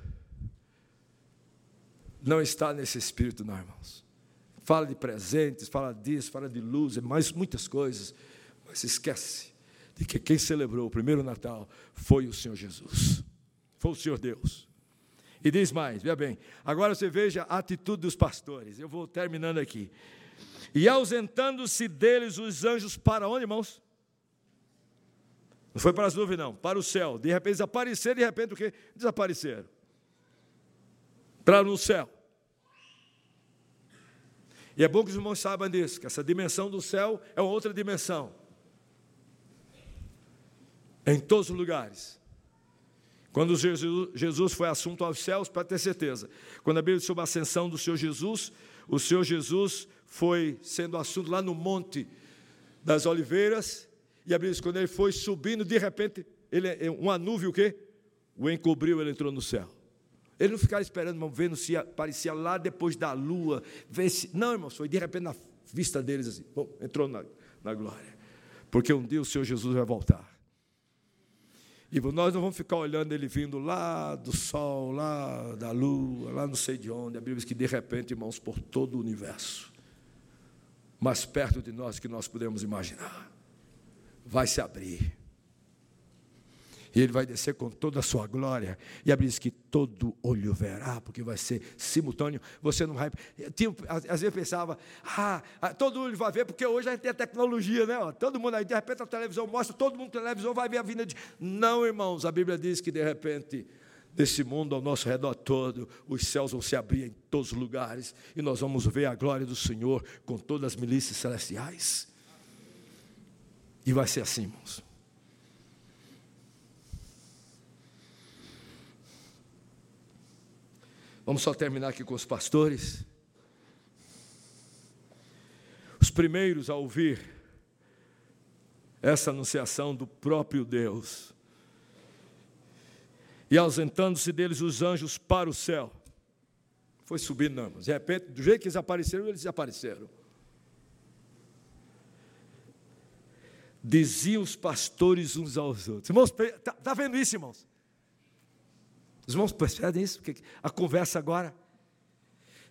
não está nesse espírito, não, irmãos. Fala de presentes, fala disso, fala de luz, mais muitas coisas, mas esquece de que quem celebrou o primeiro Natal foi o Senhor Jesus, foi o Senhor Deus. E diz mais, veja bem, agora você veja a atitude dos pastores, eu vou terminando aqui. E ausentando-se deles os anjos para onde, irmãos? Não foi para as nuvens, não, para o céu. De repente desapareceram, de repente o quê? Desapareceram. Entraram no céu. E é bom que os irmãos saibam disso, que essa dimensão do céu é outra dimensão. Em todos os lugares. Quando Jesus foi assunto aos céus, para ter certeza. Quando a Bíblia diz sobre a ascensão do Senhor Jesus, o Senhor Jesus foi sendo assunto lá no Monte das Oliveiras, e a Bíblia diz, quando ele foi subindo, de repente, ele, uma nuvem o quê? O encobriu, ele entrou no céu. Ele não ficava esperando, irmão, vendo se aparecia lá depois da lua. Ver se... Não, irmão, foi de repente na vista deles assim. Bom, entrou na, na glória. Porque um dia o Senhor Jesus vai voltar. E nós não vamos ficar olhando ele vindo lá do sol, lá da lua, lá não sei de onde. A Bíblia diz que de repente, irmãos, por todo o universo, mais perto de nós que nós podemos imaginar. vai se abrir. E ele vai descer com toda a sua glória. E a Bíblia diz que todo olho verá, porque vai ser simultâneo. Você não vai. Tinha, às vezes pensava, ah, ah, todo olho vai ver, porque hoje a gente tem a tecnologia, né? Todo mundo aí, de repente a televisão mostra, todo mundo na televisão vai ver a vinda de. Não, irmãos, a Bíblia diz que de repente, desse mundo ao nosso redor todo, os céus vão se abrir em todos os lugares, e nós vamos ver a glória do Senhor com todas as milícias celestiais. E vai ser assim, irmãos. Vamos só terminar aqui com os pastores. Os primeiros a ouvir essa anunciação do próprio Deus. E ausentando-se deles os anjos para o céu. Foi subindo, não, de repente, do jeito que eles apareceram, eles desapareceram. Diziam os pastores uns aos outros. Irmãos, está tá vendo isso, irmãos? Os irmãos percebem isso? A conversa agora.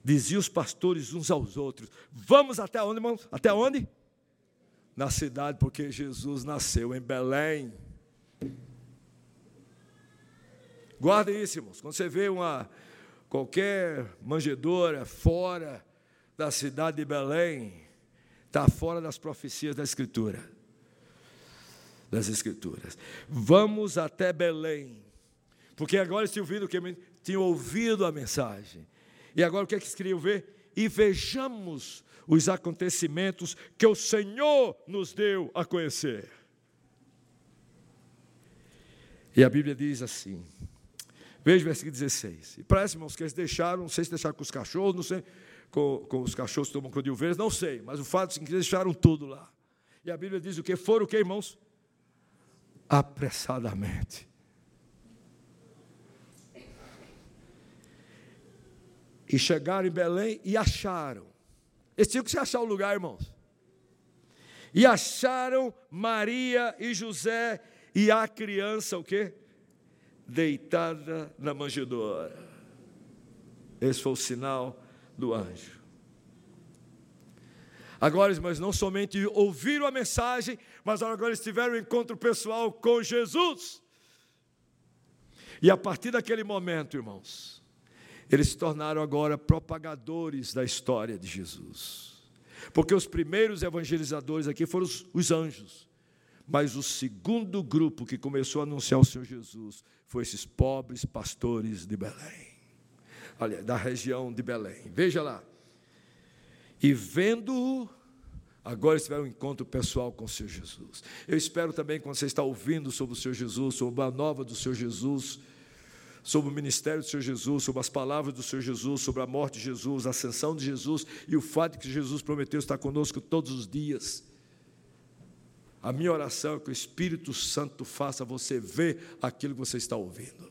Diziam os pastores uns aos outros: Vamos até onde, irmãos? Até onde? Na cidade, porque Jesus nasceu em Belém. Guardem isso, irmãos. Quando você vê uma qualquer manjedora fora da cidade de Belém, está fora das profecias da Escritura. Das Escrituras. Vamos até Belém porque agora eles tinham ouvido, tinham ouvido a mensagem. E agora o que é que eles queriam ver? E vejamos os acontecimentos que o Senhor nos deu a conhecer. E a Bíblia diz assim, veja o versículo 16. E parece, irmãos, que eles deixaram, não sei se deixaram com os cachorros, não sei, com, com os cachorros que tomam conta de ovelhas, não sei, mas o fato é que eles deixaram tudo lá. E a Bíblia diz o que? Foram o que, irmãos? Apressadamente. E chegaram em Belém e acharam. Eles tinham que achar o lugar, irmãos. E acharam Maria e José e a criança, o quê? Deitada na manjedoura. Esse foi o sinal do anjo. Agora, irmãos, não somente ouviram a mensagem, mas agora eles tiveram um encontro pessoal com Jesus. E a partir daquele momento, irmãos, eles se tornaram agora propagadores da história de Jesus. Porque os primeiros evangelizadores aqui foram os, os anjos. Mas o segundo grupo que começou a anunciar o Senhor Jesus foi esses pobres pastores de Belém. Olha, da região de Belém. Veja lá. E vendo-o, agora eles tiveram um encontro pessoal com o Senhor Jesus. Eu espero também, quando você está ouvindo sobre o Senhor Jesus, sobre a nova do Senhor Jesus, sobre o ministério do Senhor Jesus, sobre as palavras do Senhor Jesus, sobre a morte de Jesus, a ascensão de Jesus e o fato de que Jesus prometeu estar conosco todos os dias. A minha oração é que o Espírito Santo faça você ver aquilo que você está ouvindo.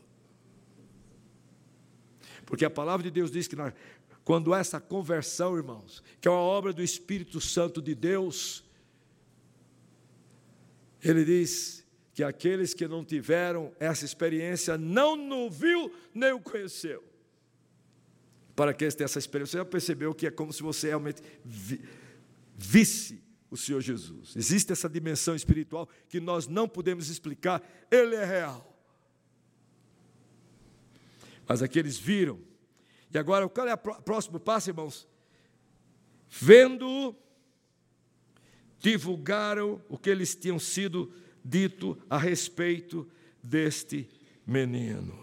Porque a palavra de Deus diz que na, quando essa conversão, irmãos, que é uma obra do Espírito Santo de Deus, ele diz que aqueles que não tiveram essa experiência não o viu nem o conheceu. Para que eles tenham essa experiência, você já percebeu que é como se você realmente vi, visse o Senhor Jesus. Existe essa dimensão espiritual que nós não podemos explicar, ele é real. Mas aqueles viram. E agora, qual é o próximo passo, irmãos? Vendo, divulgaram o que eles tinham sido dito a respeito deste menino.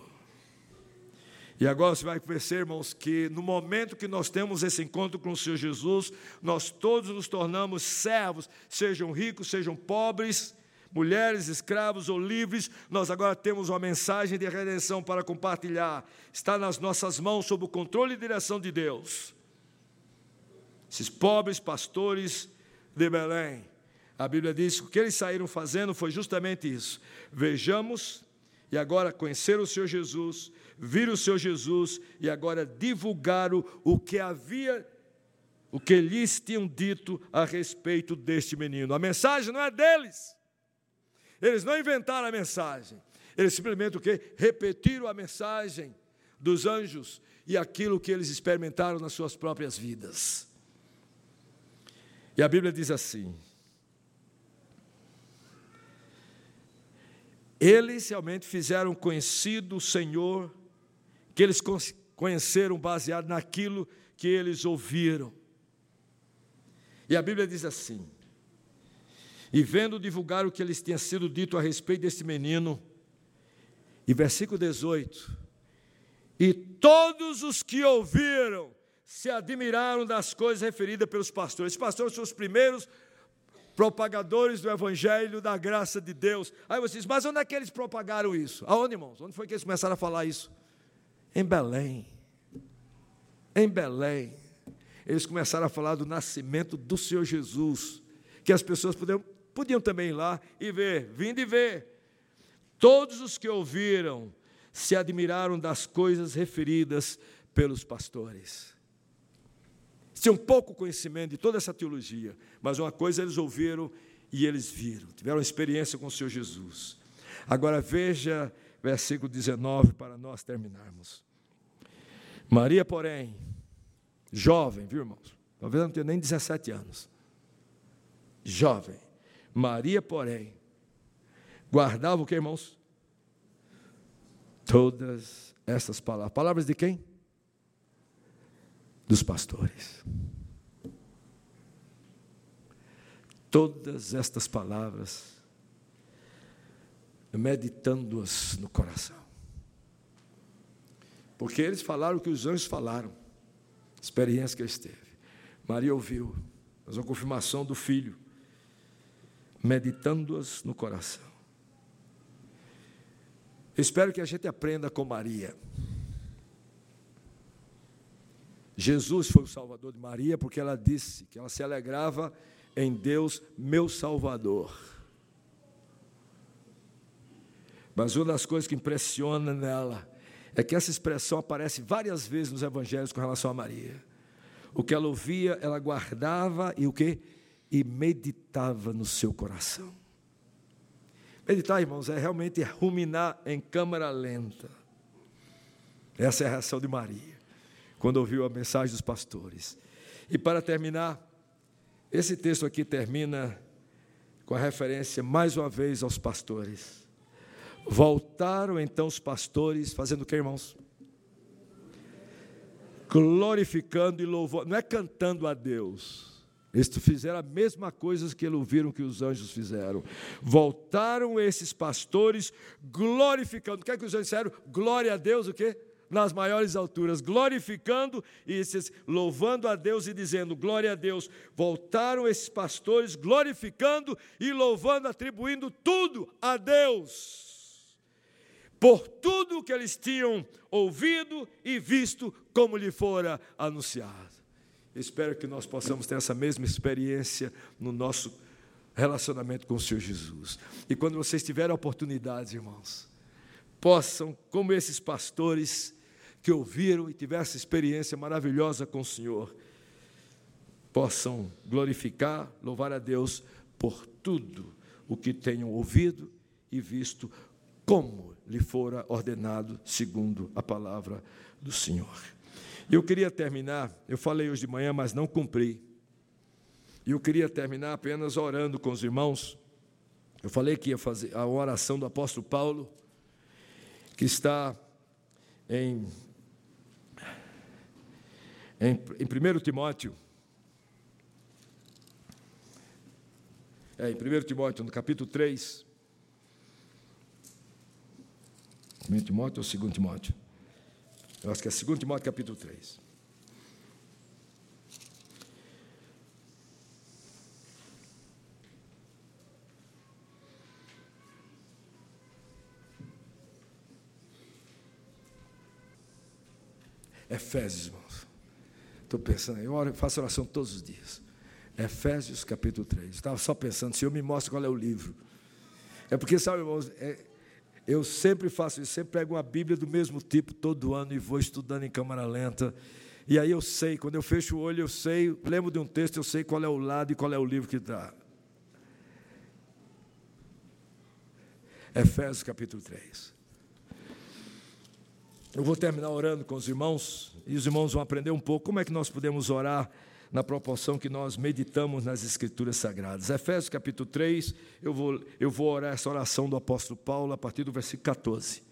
E agora você vai perceber, irmãos, que no momento que nós temos esse encontro com o Senhor Jesus, nós todos nos tornamos servos, sejam ricos, sejam pobres, mulheres, escravos ou livres, nós agora temos uma mensagem de redenção para compartilhar. Está nas nossas mãos, sob o controle e direção de Deus. Esses pobres pastores de Belém a Bíblia diz que o que eles saíram fazendo foi justamente isso. Vejamos e agora conheceram o Senhor Jesus, viram o Senhor Jesus e agora divulgaram o que havia, o que lhes tinham dito a respeito deste menino. A mensagem não é deles. Eles não inventaram a mensagem. Eles simplesmente o que? Repetiram a mensagem dos anjos e aquilo que eles experimentaram nas suas próprias vidas. E a Bíblia diz assim: Eles realmente fizeram conhecido o Senhor, que eles conheceram baseado naquilo que eles ouviram. E a Bíblia diz assim: E vendo divulgar o que lhes tinha sido dito a respeito desse menino, e versículo 18: E todos os que ouviram se admiraram das coisas referidas pelos pastores. Os pastores são os primeiros propagadores do Evangelho da graça de Deus. Aí você diz, mas onde é que eles propagaram isso? Aonde, irmãos? Onde foi que eles começaram a falar isso? Em Belém. Em Belém. Eles começaram a falar do nascimento do Senhor Jesus, que as pessoas podiam, podiam também ir lá e ver, vindo e ver. Todos os que ouviram se admiraram das coisas referidas pelos pastores tinham pouco conhecimento de toda essa teologia, mas uma coisa eles ouviram e eles viram, tiveram experiência com o Senhor Jesus. Agora veja versículo 19 para nós terminarmos. Maria, porém, jovem, viu irmãos? Talvez não tenha nem 17 anos. Jovem. Maria, porém, guardava o que, irmãos? Todas essas palavras. Palavras de quem? Dos pastores. Todas estas palavras, meditando-as no coração. Porque eles falaram o que os anjos falaram, experiência que eles teve. Maria ouviu, mas a confirmação do filho, meditando-as no coração. espero que a gente aprenda com Maria. Jesus foi o Salvador de Maria porque ela disse que ela se alegrava em Deus, meu Salvador. Mas uma das coisas que impressiona nela é que essa expressão aparece várias vezes nos evangelhos com relação a Maria. O que ela ouvia, ela guardava e o que? E meditava no seu coração. Meditar, irmãos, é realmente ruminar em câmara lenta. Essa é a reação de Maria quando ouviu a mensagem dos pastores. E para terminar, esse texto aqui termina com a referência mais uma vez aos pastores. Voltaram então os pastores, fazendo o que, irmãos? Glorificando e louvando, não é cantando a Deus. Eles fizeram a mesma coisa que eles ouviram que os anjos fizeram. Voltaram esses pastores glorificando. O que é que os anjos disseram? Glória a Deus, o quê? Nas maiores alturas, glorificando e louvando a Deus e dizendo glória a Deus. Voltaram esses pastores glorificando e louvando, atribuindo tudo a Deus. Por tudo que eles tinham ouvido e visto como lhe fora anunciado. Espero que nós possamos ter essa mesma experiência no nosso relacionamento com o Senhor Jesus. E quando vocês tiverem a oportunidade, irmãos, possam, como esses pastores, que ouviram e tiveram essa experiência maravilhosa com o Senhor, possam glorificar, louvar a Deus por tudo o que tenham ouvido e visto, como lhe fora ordenado, segundo a palavra do Senhor. Eu queria terminar, eu falei hoje de manhã, mas não cumpri. Eu queria terminar apenas orando com os irmãos. Eu falei que ia fazer a oração do apóstolo Paulo, que está em em, em 1 Timóteo, é, em 1 Timóteo, no capítulo 3, 1 Timóteo ou 2 Timóteo? Eu acho que é 2 Timóteo, capítulo 3. Efésios, Estou pensando, eu faço oração todos os dias. Efésios capítulo 3. Estava só pensando, se eu me mostra qual é o livro. É porque, sabe, irmãos, é, eu sempre faço isso, sempre pego uma Bíblia do mesmo tipo todo ano e vou estudando em câmara lenta. E aí eu sei, quando eu fecho o olho, eu sei, lembro de um texto, eu sei qual é o lado e qual é o livro que está. Efésios capítulo 3. Eu vou terminar orando com os irmãos, e os irmãos vão aprender um pouco como é que nós podemos orar na proporção que nós meditamos nas Escrituras Sagradas. Efésios capítulo 3, eu vou, eu vou orar essa oração do apóstolo Paulo a partir do versículo 14.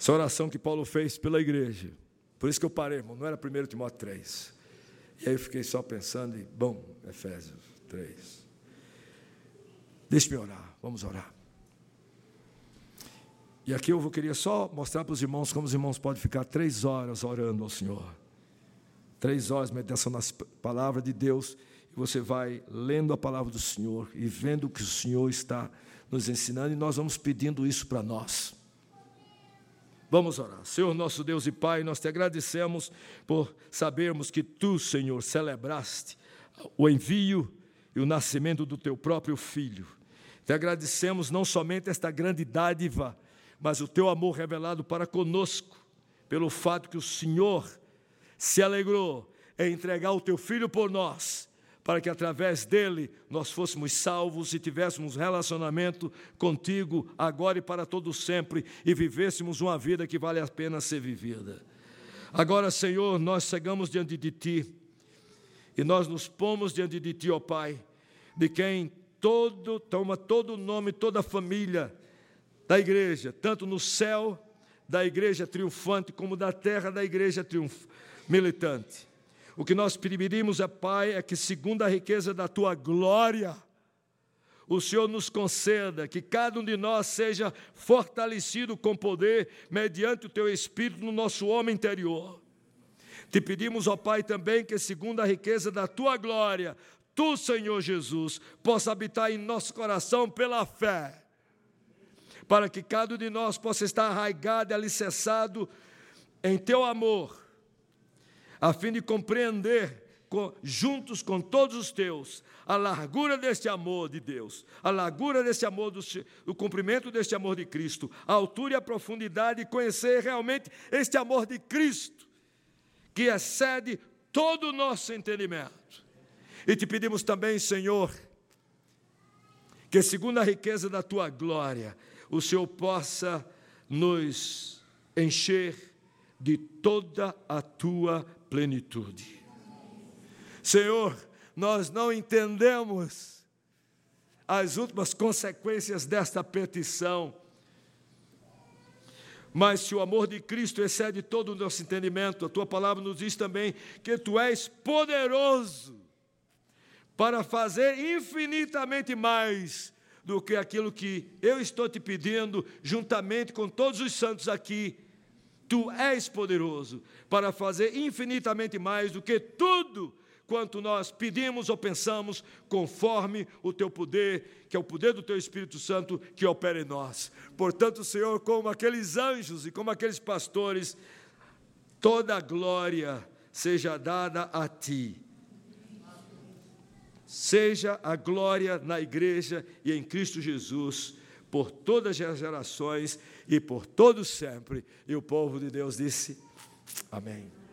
Essa oração que Paulo fez pela igreja. Por isso que eu parei, irmão, não era 1 Timóteo 3. E aí eu fiquei só pensando em, bom, Efésios 3. Deixe-me orar, vamos orar. E aqui eu queria só mostrar para os irmãos como os irmãos podem ficar três horas orando ao Senhor. Três horas meditação nas palavras de Deus. E você vai lendo a palavra do Senhor e vendo o que o Senhor está nos ensinando. E nós vamos pedindo isso para nós. Vamos orar. Senhor nosso Deus e Pai, nós te agradecemos por sabermos que tu, Senhor, celebraste o envio e o nascimento do teu próprio filho. Te agradecemos não somente esta grande dádiva, mas o teu amor revelado para conosco, pelo fato que o Senhor se alegrou em entregar o teu filho por nós, para que através dele nós fôssemos salvos e tivéssemos relacionamento contigo agora e para todo sempre e vivêssemos uma vida que vale a pena ser vivida. Agora, Senhor, nós chegamos diante de ti e nós nos pomos diante de ti, ó Pai, de quem todo toma todo o nome, toda a família da igreja, tanto no céu da igreja triunfante, como da terra da igreja triunf, militante. O que nós pedimos, é, Pai, é que, segundo a riqueza da tua glória, o Senhor nos conceda que cada um de nós seja fortalecido com poder, mediante o teu Espírito no nosso homem interior. Te pedimos, ó Pai, também que, segundo a riqueza da tua glória, tu, Senhor Jesus, possa habitar em nosso coração pela fé para que cada um de nós possa estar arraigado e alicerçado em teu amor, a fim de compreender juntos com todos os teus, a largura deste amor de Deus, a largura deste amor, do, o cumprimento deste amor de Cristo, a altura e a profundidade, e conhecer realmente este amor de Cristo, que excede todo o nosso entendimento. E te pedimos também, Senhor, que segundo a riqueza da tua glória, o Senhor possa nos encher de toda a tua plenitude. Senhor, nós não entendemos as últimas consequências desta petição, mas se o amor de Cristo excede todo o nosso entendimento, a tua palavra nos diz também que tu és poderoso para fazer infinitamente mais do que aquilo que eu estou te pedindo, juntamente com todos os santos aqui. Tu és poderoso para fazer infinitamente mais do que tudo quanto nós pedimos ou pensamos, conforme o teu poder, que é o poder do teu Espírito Santo que opera em nós. Portanto, Senhor, como aqueles anjos e como aqueles pastores, toda a glória seja dada a ti Seja a glória na igreja e em Cristo Jesus, por todas as gerações e por todos sempre. E o povo de Deus disse: Amém.